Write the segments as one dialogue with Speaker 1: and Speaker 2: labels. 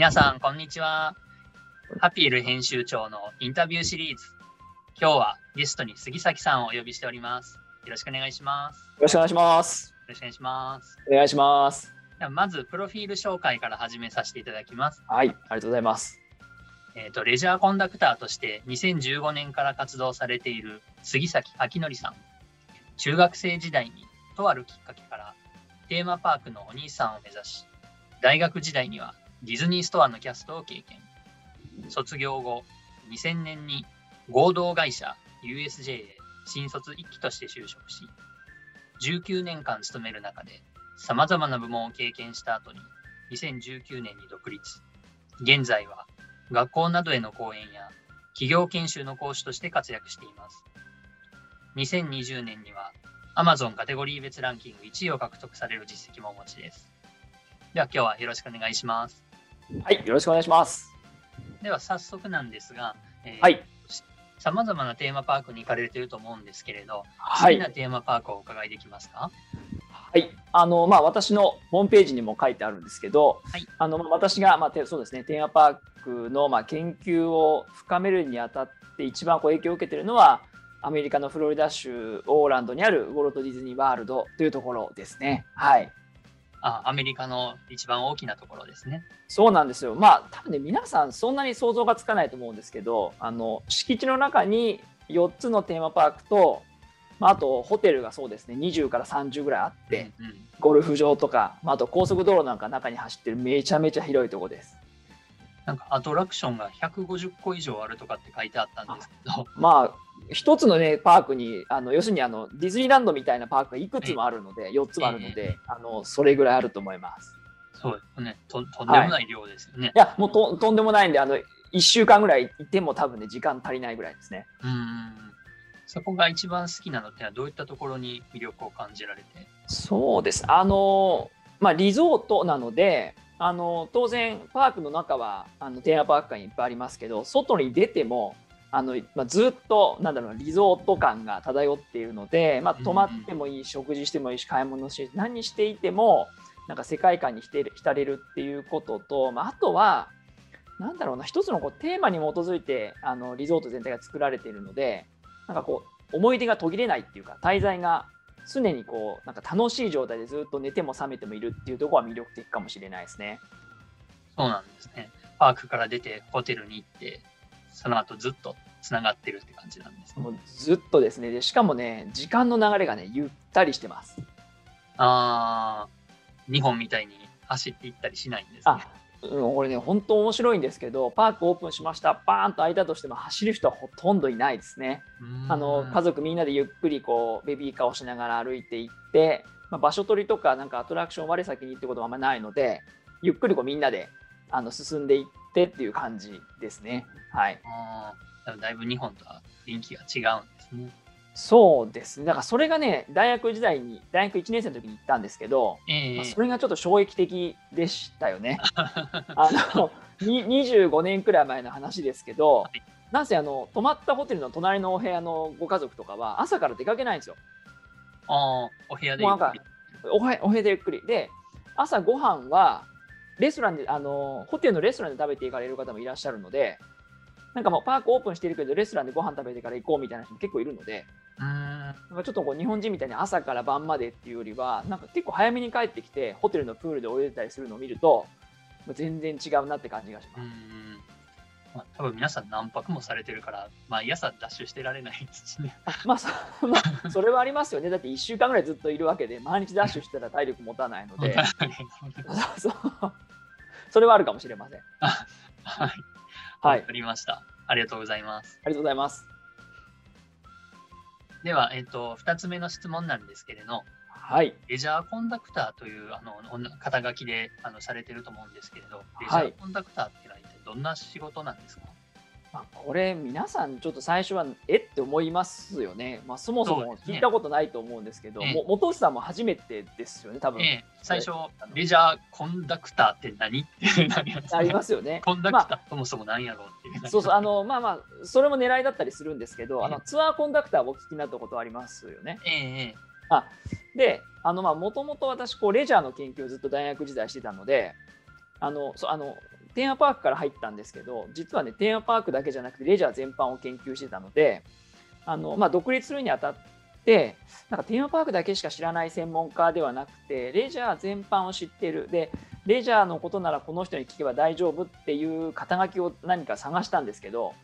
Speaker 1: 皆さん、こんにちは。ハピール編集長のインタビューシリーズ。今日はゲストに杉崎さんをお呼びしております。よろしくお願いします。よ
Speaker 2: よろしくお願いします。
Speaker 1: ろしくお願いします。
Speaker 2: お願いします。
Speaker 1: ではまず、プロフィール紹介から始めさせていただきます。
Speaker 2: はい、ありがとうございます。
Speaker 1: えっ、と、レジャーコンダクターとして2015年から活動されている杉崎明則さん。中学生時代にとあるきっかけからテーマパークのお兄さんを目指し、大学時代にはディズニーストアのキャストを経験。卒業後、2000年に合同会社 USJ へ新卒1期として就職し、19年間勤める中で様々な部門を経験した後に2019年に独立。現在は学校などへの講演や企業研修の講師として活躍しています。2020年には Amazon カテゴリー別ランキング1位を獲得される実績もお持ちです。では今日はよろしくお願いします。
Speaker 2: はい、よろしくお願いします。
Speaker 1: では早速なんですが、えー
Speaker 2: はい、
Speaker 1: さまざまなテーマパークに行かれていると思うんですけれど、
Speaker 2: はい、
Speaker 1: 好きなテーマパークをお伺いできますか？
Speaker 2: はい、あのまあ私のホームページにも書いてあるんですけど、
Speaker 1: はい
Speaker 2: あのまあ私がまあてそうですねテーマパークのまあ研究を深めるにあたって一番こう影響を受けているのはアメリカのフロリダ州オーランドにあるウォルト・ディズニー・ワールドというところですね。はい。
Speaker 1: あアメリカの一番大きなところですね。
Speaker 2: そうなんですよ。まあ多分ね皆さんそんなに想像がつかないと思うんですけど、あの敷地の中に4つのテーマパークと、まあ、あとホテルがそうですね20から30ぐらいあって、
Speaker 1: うんうん
Speaker 2: ゴルフ場とか、まあ、あと高速道路なんか中に走ってるめちゃめちゃ広いとこです。
Speaker 1: なんかアトラクションが150個以上あるとかって書いてあったんですけど、
Speaker 2: まあ一つのねパークにあの要するにあのディズニーランドみたいなパークがいくつもあるので4つもあるので、あのそれぐらいあると思います。
Speaker 1: そうですねと、とんでもない量ですよね。
Speaker 2: いやもうととんでもないんであの1週間ぐらいいても多分ね時間足りないぐらいですね。
Speaker 1: うんそこが一番好きなのってのはどういったところに魅力を感じられて？
Speaker 2: そうです。あの、まあ、リゾートなので、あの当然、パークの中はあのテーマパーク館いっぱいありますけど、外に出ても、あのまあ、ずっとなんだろうなリゾート感が漂っているので、まあ、泊まってもいい、食事してもいいし、買い物して何していても、なんか世界観に浸れる浸れるっていうことと、まあ、あとは、なんだろうな、一つのこうテーマに基づいてあのリゾート全体が作られているので、なんかこう、思い出が途切れないっていうか、滞在が常にこうなんか楽しい状態でずっと寝ても覚めてもいるっていうところは魅力的かもしれないですね。
Speaker 1: そうなんですね。パークから出てホテルに行って、その後ずっとつながってるって感じなんですね。
Speaker 2: もうずっとですねでしかもね時間の流れがねゆったりしてます。
Speaker 1: あー、日本みたいに走って行ったりしないんですね
Speaker 2: あ。うん、これね本当面白いんですけどパークオープンしましたバーンと開いたとしても走る人はほとんどいないですね。あの家族みんなでゆっくりこうベビーカーをしながら歩いていって、まあ、場所取りとかなんかアトラクション我先にってことはあんまないのでゆっくりこうみんなであの進んでいってっていう感じですね。はい。
Speaker 1: あーでもだいぶ日本とは雰囲気が違うんですね。
Speaker 2: そうですね。だからそれがね、大学時代に、大学1年生の時に行ったんですけど、
Speaker 1: ええ
Speaker 2: まあそれがちょっと衝撃的でしたよね。あの、に25年くらい前の話ですけど、
Speaker 1: い
Speaker 2: なんせあの、泊まったホテルの隣のお部屋のご家族とかは朝から出かけないんですよ。
Speaker 1: あーお部屋でゆっくり
Speaker 2: かお部屋でゆっくり。で、朝ご飯は、レストランで、あの、ホテルのレストランで食べていかれる方もいらっしゃるので、なんかもうパークオープンしてるけど、レストランでご飯食べてから行こうみたいな人も結構いるので、
Speaker 1: うん
Speaker 2: なんかちょっとこう日本人みたいに朝から晩までっていうよりはなんか結構早めに帰ってきてホテルのプールで泳いでたりするのを見ると全然違うなって感じがします。
Speaker 1: んまあ、多分皆さん何泊もされてるから、毎朝ダッシュしてられないですね。
Speaker 2: まあそ まあそれはありますよねだって1週間ぐらいずっといるわけで毎日ダッシュしてたら体力持たないので そうそうそれはあるかもしれません。
Speaker 1: はい。
Speaker 2: はい
Speaker 1: わかりました。ありがとうございます。
Speaker 2: ありがとうございます。
Speaker 1: では、えっ、と、2つ目の質問なんですけれど、
Speaker 2: はい。
Speaker 1: レジャーコンダクターというあの肩書きであのされてると思うんですけれど、レジャーコンダクターっていうのどんな仕事なんですか、
Speaker 2: まあ、これ皆さんちょっと最初はえ？って思いますよね。まあ、そもそも聞いたことないと思うんですけど、
Speaker 1: ええ
Speaker 2: も元内さんも初めてですよね多分。
Speaker 1: ええ最初、レジャーコンダクターって何？ってなります
Speaker 2: ありますよね。
Speaker 1: コンダクター、そもそも何やろうって。
Speaker 2: そうそう、あの、まあまあ、それも狙いだったりするんですけど、あ
Speaker 1: え
Speaker 2: のツアーコンダクターをお聞きになったことありますよね。
Speaker 1: ええええ
Speaker 2: あで、あの、まあ、もともと私、こう、レジャーの研究をずっと大学時代してたので、あの、そあのテーマパークから入ったんですけど実はねテーマパークだけじゃなくてレジャー全般を研究してたのであの、まあ、独立するにあたってなんかテーマパークだけしか知らない専門家ではなくてレジャー全般を知っているでレジャーのことならこの人に聞けば大丈夫っていう肩書きを何か探したんですけど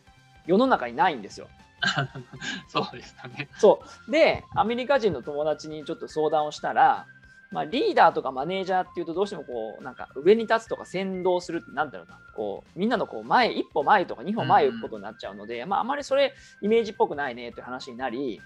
Speaker 2: 世の中にないんですよ。
Speaker 1: そうですかね。
Speaker 2: そうでアメリカ人の友達にちょっと相談をしたらまあ、リーダーとかマネージャーっていうとどうしてもこうなんか上に立つとか先導するってなんだろうな。こうみんなのこう前一歩前とか二歩前行くことになっちゃうので、まあ、あまりそれイメージっぽくないねという話になり、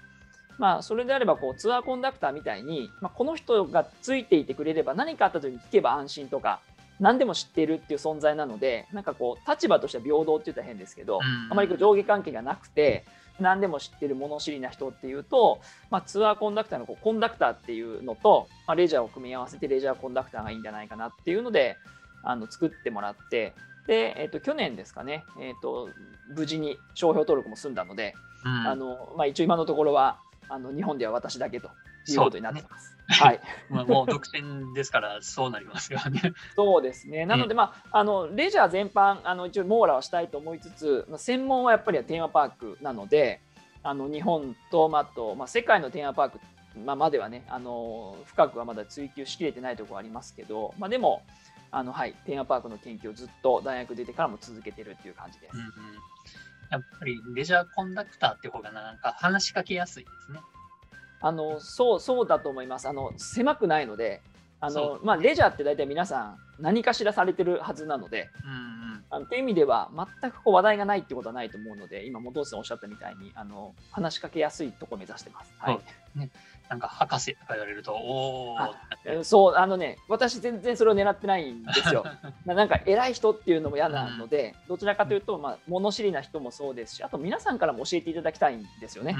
Speaker 2: まあ、それであればこうツアーコンダクターみたいに、まあ、この人がついていてくれれば何かあった時に聞けば安心とか何でも知っているっていう存在なのでなんかこう立場としては平等って言ったら変ですけど、あまりこう上下関係がなくて何でも知ってる物知りな人っていうと、まあ、ツアーコンダクターのこうコンダクターっていうのと、まあ、レジャーを組み合わせてレジャーコンダクターがいいんじゃないかなっていうのであの作ってもらってで、えー、と去年ですかね、えー、と無事に商標登録も済んだので、うん、あのまあ、一応今のところはあの日本では私だけということになってます。はい、
Speaker 1: まあもう独占ですからそうなりますよね。
Speaker 2: そうですね。なので、まあ、あのレジャー全般あの一応網羅はしたいと思いつつ、まあ、専門はやっぱりテーマパークなのであの日本と、まあとまあ、世界のテーマパーク、まあ、まではねあの深くはまだ追求しきれてないところありますけど、まあ、でもあの、はい、テーマパークの研究をずっと大学出てからも続けてるっていう感じです。うんうん、
Speaker 1: やっぱりレジャーコンダクターって方がなんか話しかけやすいですね。
Speaker 2: あのそうそうだと思います。あの狭くないので、あのまあ、レジャーって大体皆さん何かしらされてるはずなので、うんうん、あのという意味では全くこう話題がないってことはないと思うので今本さんおっしゃったみたいにあの話しかけやすいところを目指してます。はい
Speaker 1: ね、なんか博士とか言われるとお
Speaker 2: おそうあのね私全然それを狙ってないんですよ。なんか偉い人っていうのも嫌なので、うん、どちらかというと、まあ、物知りな人もそうですしあと皆さんからも教えていただきたいんですよね。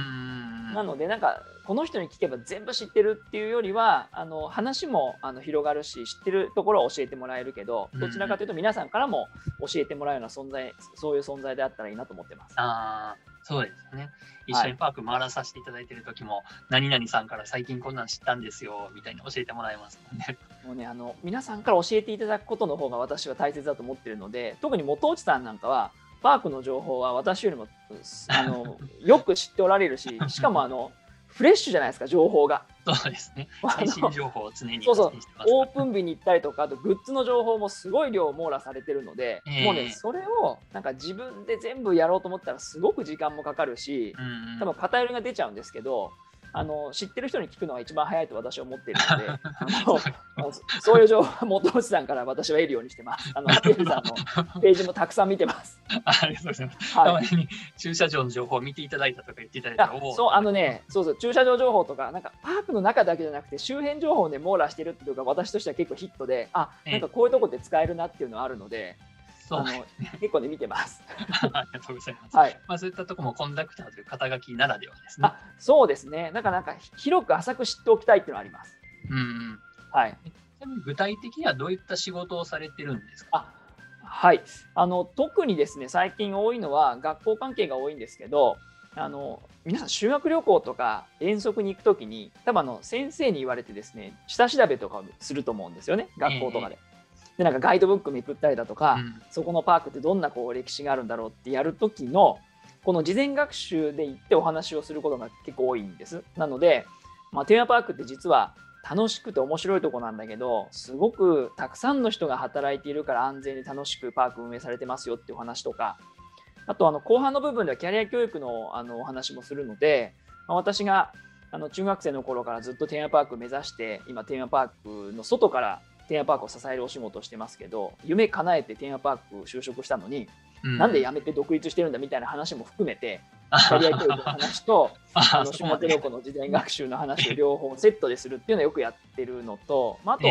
Speaker 2: なのでなんかこの人に聞けば全部知ってるっていうよりはあの話もあの広がるし知ってるところは教えてもらえるけどどちらかというと皆さんからも教えてもらうような存在そういう存在であったらいいなと思ってます。
Speaker 1: あそうですね。一緒にパーク回らさせていただいている時も、はい、何々さんから最近こんなん知ったんですよみたいに教えてもらえますもんね。
Speaker 2: もうねあの皆さんから教えていただくことの方が私は大切だと思ってるので特に元内さんなんかはパークの情報は私よりも あのよく知っておられるししかもあのフレッシュじゃないですか情報が。
Speaker 1: そうですね。最新情報を常に
Speaker 2: そうそうオープン日に行ったりとかあとグッズの情報もすごい量網羅されてるので、えー、もうねそれをなんか自分で全部やろうと思ったらすごく時間もかかるし、うんうん、多分偏りが出ちゃうんですけどあの知ってる人に聞くのが一番早いと私は思っているので あの そういう情報元内さんから私は得るようにしてます。あのハピエさんのページもたくさん見てます。
Speaker 1: ありがとうございます。はい、たまに駐車場の情報を見ていただいたとか言っていただいた
Speaker 2: そうあのねそうそう駐車場情報とかなんかパークの中だけじゃなくて周辺情報で網羅してるっていうのが私としては結構ヒットであなんかこういうとこで使えるなっていうのはあるので。そうあの結構ね見てます。
Speaker 1: ありがとうございます。はい。まあそういったところもコンダクターという肩書きならではですね。あ、
Speaker 2: そうですね。なんかなんか広く浅く知っておきたいっていうのはあります。うん、うん。はい。
Speaker 1: 具体的にはどういった仕事をされてるんですか？
Speaker 2: はい。あの特にですね最近多いのは学校関係が多いんですけど。あの皆さん修学旅行とか遠足に行くときに多分あの先生に言われてですね下調べとかをすると思うんですよね学校とかで。えーでなんかガイドブックめくったりだとか、うん、そこのパークってどんなこう歴史があるんだろうってやる時のこの事前学習で行ってお話をすることが結構多いんです。なので、まあ、テーマパークって実は楽しくて面白いとこなんだけどすごくたくさんの人が働いているから安全に楽しくパーク運営されてますよっていうお話とかあとあの後半の部分ではキャリア教育のあのお話もするので、まあ、私があの中学生の頃からずっとテーマパーク目指して今テーマパークの外からテーマパークを支えるお仕事をしてますけど夢叶えてテーマパーク就職したのに、うん、なんで辞めて独立してるんだみたいな話も含めてキャリア教育の話と あの下手横の事前学習の話を両方セットでするっていうのはよくやってるのと、まあ、あと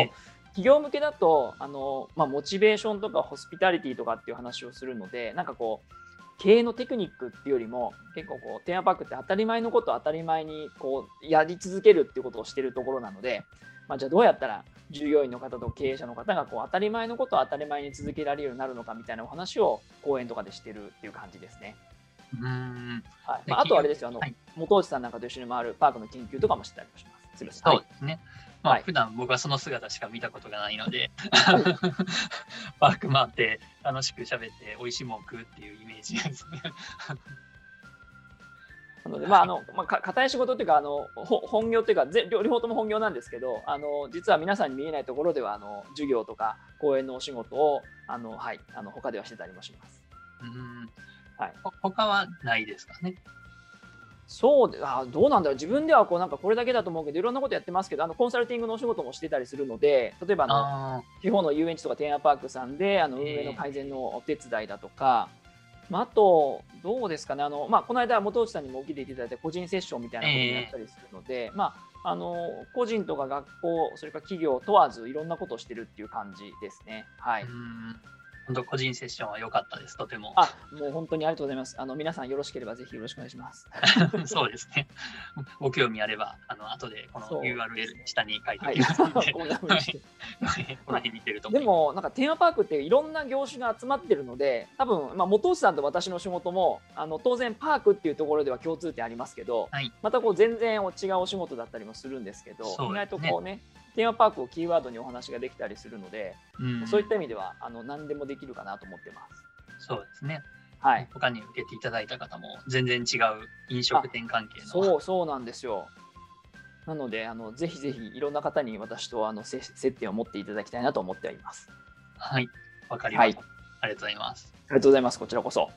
Speaker 2: 企業向けだとあの、まあ、モチベーションとかホスピタリティとかっていう話をするのでなんかこう経営のテクニックっていうよりも結構こうテーマパークって当たり前のことを当たり前にこうやり続けるっていうことをしてるところなのでまあ、じゃあどうやったら従業員の方と経営者の方がこう当たり前のことを当たり前に続けられるようになるのかみたいなお話を講演とかでしてるっていう感じですね。うんはいまあ、あとあれですよ、あの、はい、元内さんなんかと一緒に回るパークの研究とかもしてたりします。すみません。
Speaker 1: そうですね。まあ、
Speaker 2: はい
Speaker 1: 普段僕はその姿しか見たことがないので、パーク回って楽しく喋って美味しいもん食うっていうイメージですね。
Speaker 2: なので、まああのまあ、か硬い仕事っていうかあのほ本業っていうかぜ両両方とも本業なんですけどあの実は皆さんに見えないところではあの授業とか講演のお仕事をあの、はい、あの他ではしてたりもします。
Speaker 1: うん
Speaker 2: はい。
Speaker 1: ほ他はないですかね？
Speaker 2: そうであどうなんだろう。自分ではこうなんかこれだけだと思うけどいろんなことやってますけどあのコンサルティングのお仕事もしてたりするので例えばあの
Speaker 1: あ
Speaker 2: 地方の遊園地とかテーマパークさんであの運営の改善のお手伝いだとか、まあ、あと、どうですかね、あのまあ、この間、元内さんにも起きていただいた個人セッションみたいなことをやったりするので、まあ、あの個人とか学校、それから企業問わず、いろんなことをしてるっていう感じですね。はい
Speaker 1: 本当個人セッションは良かったです、とても。
Speaker 2: あもう本当にありがとうございます。あの皆さんよろしければぜひよろしくお願いします。
Speaker 1: そうですね。ご興味あれば、あの後でこの URL 下に書いて
Speaker 2: はい、
Speaker 1: おきますので、
Speaker 2: で。もなんかテーマパークっていろんな業種が集まってるので多分、まあ、元内さんと私の仕事もあの当然パークっていうところでは共通点ありますけど、
Speaker 1: はい
Speaker 2: またこう全然違うお仕事だったりもするんですけど
Speaker 1: ね
Speaker 2: 意外とこうねテーマパークをキーワードにお話ができたりするので、
Speaker 1: うん
Speaker 2: そういった意味ではあの何でもできるかなと思ってます。
Speaker 1: そうですね。
Speaker 2: はい、
Speaker 1: 他に受けていただいた方も全然違う飲食店関係の。
Speaker 2: そうそうなんですよ。なのであのぜひぜひいろんな方に私とあの接接点を持っていただきたいなと思っております。
Speaker 1: はい。わかりました。
Speaker 2: はい
Speaker 1: ありがとうございます。
Speaker 2: ありがとうございます。こちらこそ。